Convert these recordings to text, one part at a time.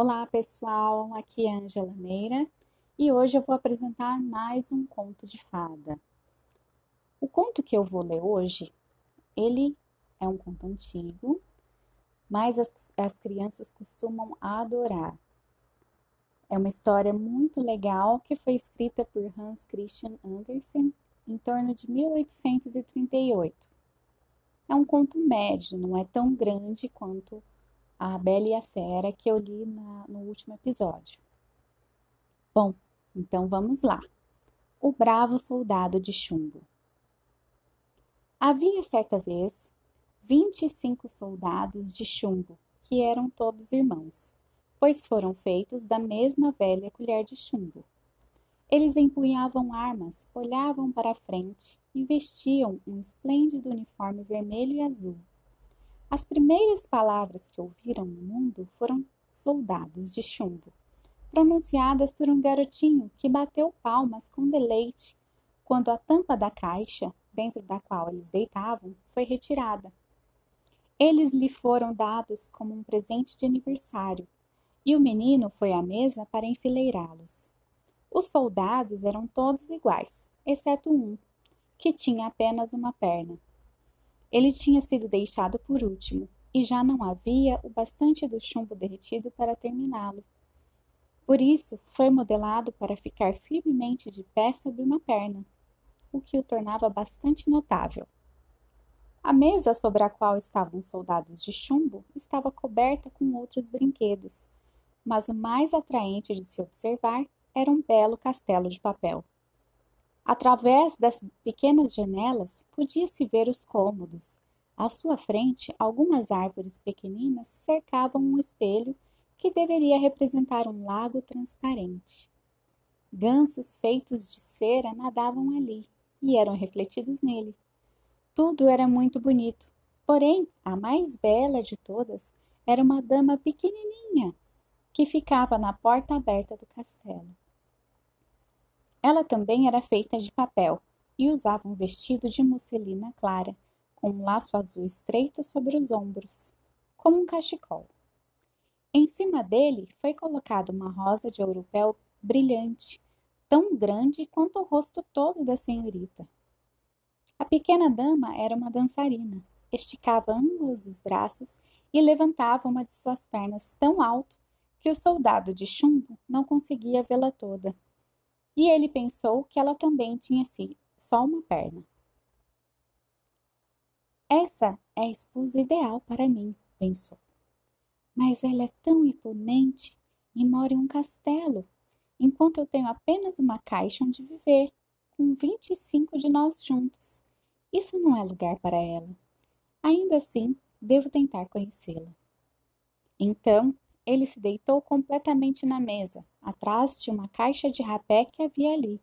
Olá pessoal, aqui é Angela Meira e hoje eu vou apresentar mais um conto de fada. O conto que eu vou ler hoje, ele é um conto antigo, mas as, as crianças costumam adorar. É uma história muito legal que foi escrita por Hans Christian Andersen em torno de 1838. É um conto médio, não é tão grande quanto a Bela e a Fera que eu li na, no último episódio. Bom, então vamos lá. O Bravo Soldado de Chumbo. Havia certa vez vinte e cinco soldados de chumbo, que eram todos irmãos, pois foram feitos da mesma velha colher de chumbo. Eles empunhavam armas, olhavam para a frente e vestiam um esplêndido uniforme vermelho e azul. As primeiras palavras que ouviram no mundo foram soldados de chumbo, pronunciadas por um garotinho que bateu palmas com deleite quando a tampa da caixa, dentro da qual eles deitavam, foi retirada. Eles lhe foram dados como um presente de aniversário, e o menino foi à mesa para enfileirá-los. Os soldados eram todos iguais, exceto um, que tinha apenas uma perna. Ele tinha sido deixado por último, e já não havia o bastante do chumbo derretido para terminá-lo. Por isso, foi modelado para ficar firmemente de pé sobre uma perna, o que o tornava bastante notável. A mesa sobre a qual estavam os soldados de chumbo estava coberta com outros brinquedos, mas o mais atraente de se observar era um belo castelo de papel. Através das pequenas janelas podia-se ver os cômodos. À sua frente, algumas árvores pequeninas cercavam um espelho que deveria representar um lago transparente. Gansos feitos de cera nadavam ali e eram refletidos nele. Tudo era muito bonito, porém a mais bela de todas era uma dama pequenininha que ficava na porta aberta do castelo. Ela também era feita de papel e usava um vestido de musselina clara, com um laço azul estreito sobre os ombros, como um cachecol. Em cima dele foi colocada uma rosa de ouropel brilhante, tão grande quanto o rosto todo da senhorita. A pequena dama era uma dançarina, esticava ambos os braços e levantava uma de suas pernas tão alto que o soldado de chumbo não conseguia vê-la toda e ele pensou que ela também tinha só uma perna. Essa é a esposa ideal para mim, pensou. Mas ela é tão imponente e mora em um castelo, enquanto eu tenho apenas uma caixa onde viver, com vinte e cinco de nós juntos. Isso não é lugar para ela. Ainda assim, devo tentar conhecê-la. Então, ele se deitou completamente na mesa, atrás de uma caixa de rapé que havia ali,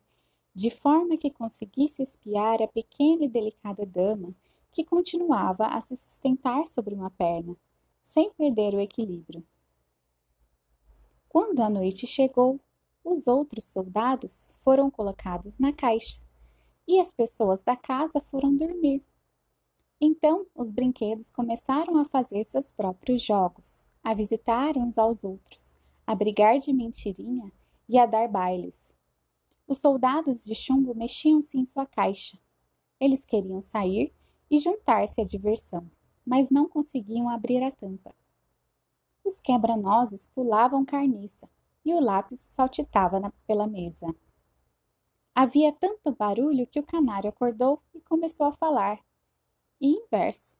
de forma que conseguisse espiar a pequena e delicada dama que continuava a se sustentar sobre uma perna, sem perder o equilíbrio. Quando a noite chegou, os outros soldados foram colocados na caixa e as pessoas da casa foram dormir. Então, os brinquedos começaram a fazer seus próprios jogos a visitar uns aos outros, a brigar de mentirinha e a dar bailes. Os soldados de chumbo mexiam-se em sua caixa. Eles queriam sair e juntar-se à diversão, mas não conseguiam abrir a tampa. Os quebra-nozes pulavam carniça e o lápis saltitava na, pela mesa. Havia tanto barulho que o canário acordou e começou a falar, e em verso.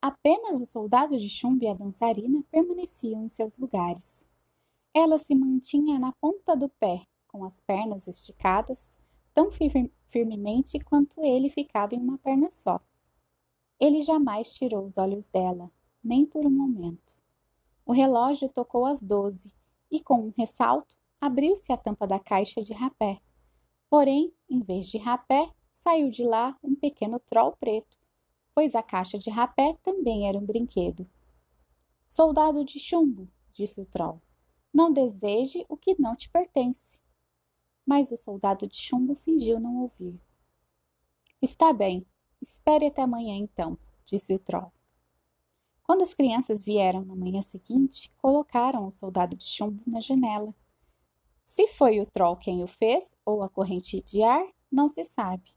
Apenas o soldado de chumbo e a dançarina permaneciam em seus lugares. Ela se mantinha na ponta do pé, com as pernas esticadas, tão firmemente quanto ele ficava em uma perna só. Ele jamais tirou os olhos dela, nem por um momento. O relógio tocou às doze e, com um ressalto, abriu-se a tampa da caixa de rapé. Porém, em vez de rapé, saiu de lá um pequeno troll preto, pois a caixa de rapé também era um brinquedo. Soldado de chumbo, disse o troll, não deseje o que não te pertence. Mas o soldado de chumbo fingiu não ouvir. Está bem, espere até amanhã então, disse o troll. Quando as crianças vieram na manhã seguinte, colocaram o soldado de chumbo na janela. Se foi o troll quem o fez ou a corrente de ar, não se sabe.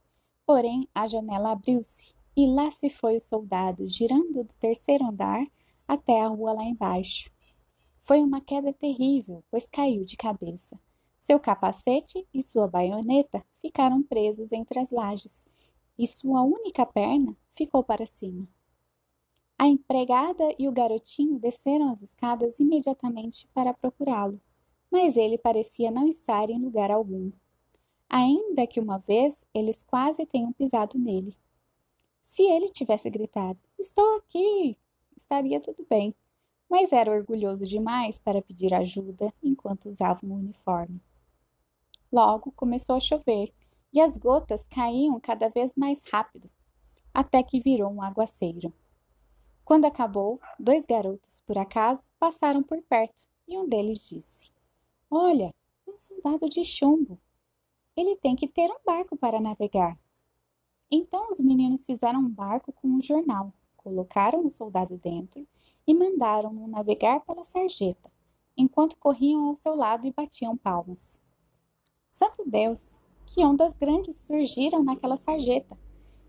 Porém, a janela abriu-se e lá se foi o soldado, girando do terceiro andar até a rua lá embaixo. Foi uma queda terrível, pois caiu de cabeça. Seu capacete e sua baioneta ficaram presos entre as lajes, e sua única perna ficou para cima. A empregada e o garotinho desceram as escadas imediatamente para procurá-lo, mas ele parecia não estar em lugar algum. Ainda que uma vez eles quase tenham pisado nele. Se ele tivesse gritado: Estou aqui! estaria tudo bem, mas era orgulhoso demais para pedir ajuda enquanto usava um uniforme. Logo começou a chover e as gotas caíam cada vez mais rápido, até que virou um aguaceiro. Quando acabou, dois garotos, por acaso, passaram por perto e um deles disse: Olha, é um soldado de chumbo. Ele tem que ter um barco para navegar. Então os meninos fizeram um barco com um jornal, colocaram o soldado dentro e mandaram-no navegar pela sarjeta, enquanto corriam ao seu lado e batiam palmas. Santo Deus, que ondas grandes surgiram naquela sarjeta!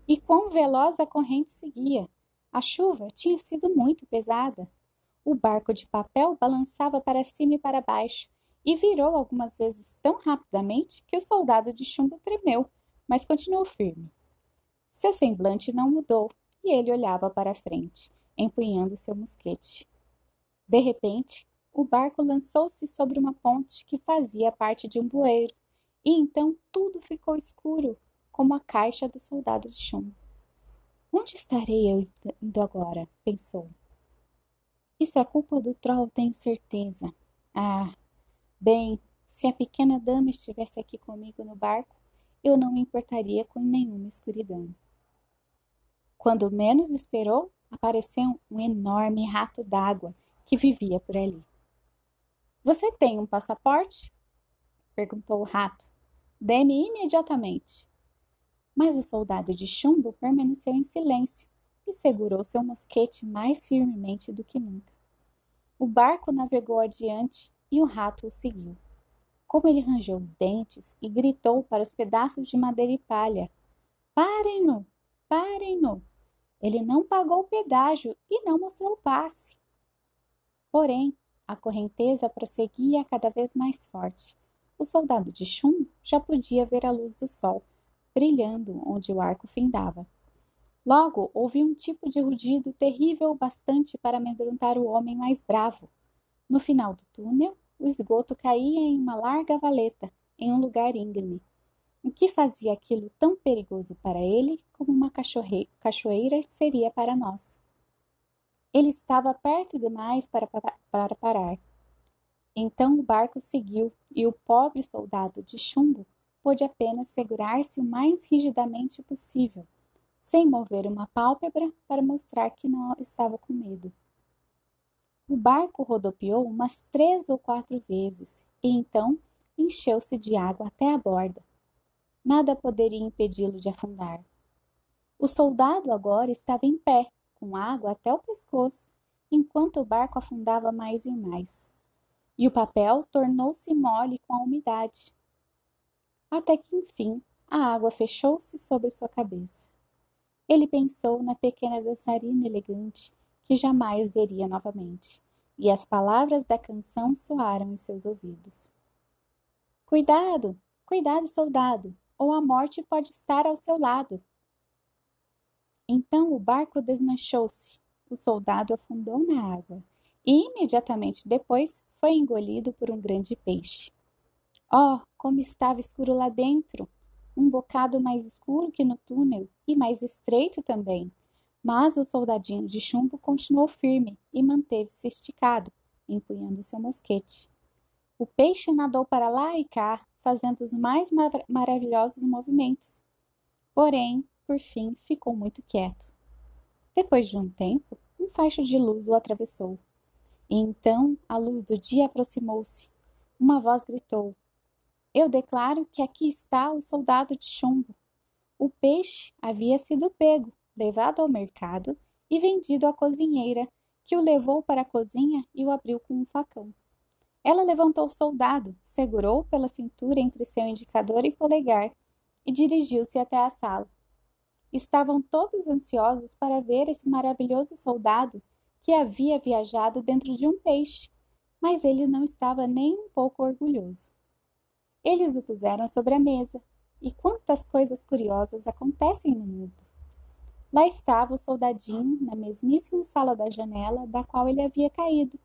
E quão veloz a corrente seguia! A chuva tinha sido muito pesada. O barco de papel balançava para cima e para baixo e virou algumas vezes tão rapidamente que o soldado de chumbo tremeu, mas continuou firme. Seu semblante não mudou e ele olhava para frente, empunhando seu mosquete. De repente, o barco lançou-se sobre uma ponte que fazia parte de um bueiro, e então tudo ficou escuro, como a caixa do soldado de chumbo. Onde estarei eu indo agora? pensou. Isso é culpa do troll, tenho certeza. Ah, bem, se a pequena dama estivesse aqui comigo no barco, eu não me importaria com nenhuma escuridão. Quando menos esperou, apareceu um enorme rato d'água que vivia por ali. Você tem um passaporte? perguntou o rato. Dê-me imediatamente. Mas o soldado de chumbo permaneceu em silêncio e segurou seu mosquete mais firmemente do que nunca. O barco navegou adiante e o rato o seguiu. Como ele rangeu os dentes e gritou para os pedaços de madeira e palha: Parem-no! Parem-no! Ele não pagou o pedágio e não mostrou o passe. Porém, a correnteza prosseguia cada vez mais forte. O soldado de chumbo já podia ver a luz do sol brilhando onde o arco findava. Logo ouvi um tipo de rugido terrível bastante para amedrontar o homem mais bravo. No final do túnel, o esgoto caía em uma larga valeta, em um lugar íngreme. O que fazia aquilo tão perigoso para ele como uma cachoeira seria para nós? Ele estava perto demais para, para parar. Então o barco seguiu e o pobre soldado de chumbo pôde apenas segurar-se o mais rigidamente possível, sem mover uma pálpebra para mostrar que não estava com medo. O barco rodopiou umas três ou quatro vezes e então encheu-se de água até a borda. Nada poderia impedi-lo de afundar. O soldado agora estava em pé, com água até o pescoço, enquanto o barco afundava mais e mais. E o papel tornou-se mole com a umidade, até que enfim a água fechou-se sobre sua cabeça. Ele pensou na pequena dançarina elegante que jamais veria novamente, e as palavras da canção soaram em seus ouvidos. Cuidado, cuidado, soldado, ou a morte pode estar ao seu lado. Então o barco desmanchou-se, o soldado afundou na água e imediatamente depois foi engolido por um grande peixe. Oh, como estava escuro lá dentro! Um bocado mais escuro que no túnel e mais estreito também. Mas o soldadinho de chumbo continuou firme e manteve-se esticado, empunhando seu mosquete. O peixe nadou para lá e cá, fazendo os mais mar maravilhosos movimentos. Porém, por fim, ficou muito quieto. Depois de um tempo, um facho de luz o atravessou. E então a luz do dia aproximou-se. Uma voz gritou: eu declaro que aqui está o soldado de chumbo. O peixe havia sido pego, levado ao mercado e vendido à cozinheira, que o levou para a cozinha e o abriu com um facão. Ela levantou o soldado, segurou pela cintura entre seu indicador e polegar e dirigiu-se até a sala. Estavam todos ansiosos para ver esse maravilhoso soldado que havia viajado dentro de um peixe, mas ele não estava nem um pouco orgulhoso. Eles o puseram sobre a mesa, e quantas coisas curiosas acontecem no mundo! Lá estava o soldadinho, na mesmíssima sala da janela da qual ele havia caído.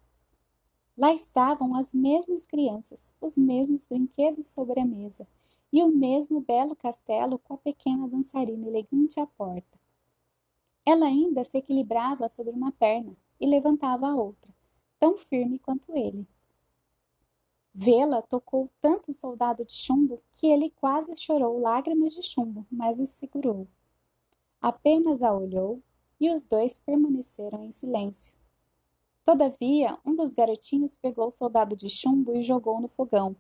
Lá estavam as mesmas crianças, os mesmos brinquedos sobre a mesa, e o mesmo belo castelo com a pequena dançarina elegante à porta. Ela ainda se equilibrava sobre uma perna e levantava a outra, tão firme quanto ele. Vê-la tocou tanto o soldado de chumbo que ele quase chorou lágrimas de chumbo, mas se segurou. Apenas a olhou e os dois permaneceram em silêncio. Todavia, um dos garotinhos pegou o soldado de chumbo e jogou no fogão,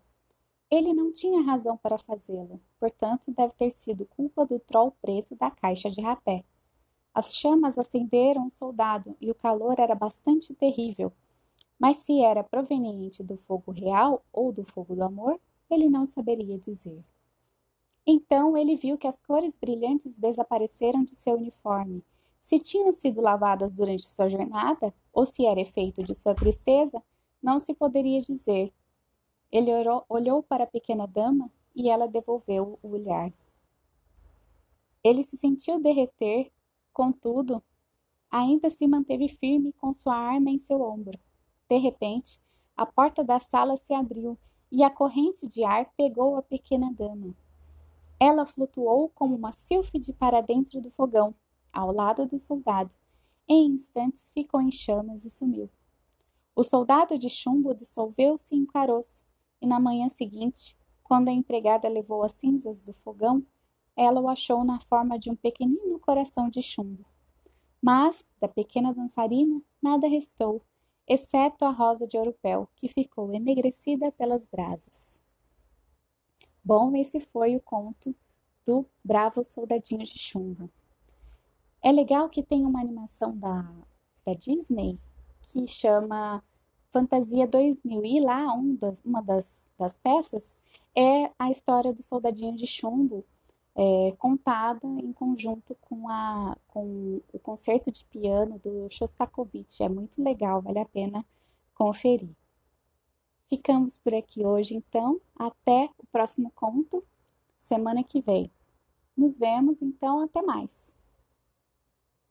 ele não tinha razão para fazê-lo, portanto, deve ter sido culpa do troll preto da caixa de rapé. As chamas acenderam o soldado e o calor era bastante terrível, mas se era proveniente do fogo real ou do fogo do amor, ele não saberia dizer. Então ele viu que as cores brilhantes desapareceram de seu uniforme. Se tinham sido lavadas durante sua jornada, ou se era efeito de sua tristeza, não se poderia dizer, ele orou, olhou para a pequena dama e ela devolveu o olhar. Ele se sentiu derreter, contudo, ainda se manteve firme com sua arma em seu ombro. De repente, a porta da sala se abriu e a corrente de ar pegou a pequena dama. Ela flutuou como uma sílfide para dentro do fogão, ao lado do soldado. Em instantes ficou em chamas e sumiu. O soldado de chumbo dissolveu-se em caroço, e na manhã seguinte, quando a empregada levou as cinzas do fogão, ela o achou na forma de um pequenino coração de chumbo. Mas, da pequena dançarina, nada restou, exceto a rosa de oropel, que ficou enegrecida pelas brasas. Bom, esse foi o conto do Bravo Soldadinho de Chumbo. É legal que tem uma animação da, da Disney que chama Fantasia 2000. E lá, um das, uma das, das peças é a história do Soldadinho de Chumbo, é, contada em conjunto com, a, com o concerto de piano do Shostakovich. É muito legal, vale a pena conferir. Ficamos por aqui hoje, então. Até o próximo conto, semana que vem. Nos vemos, então, até mais.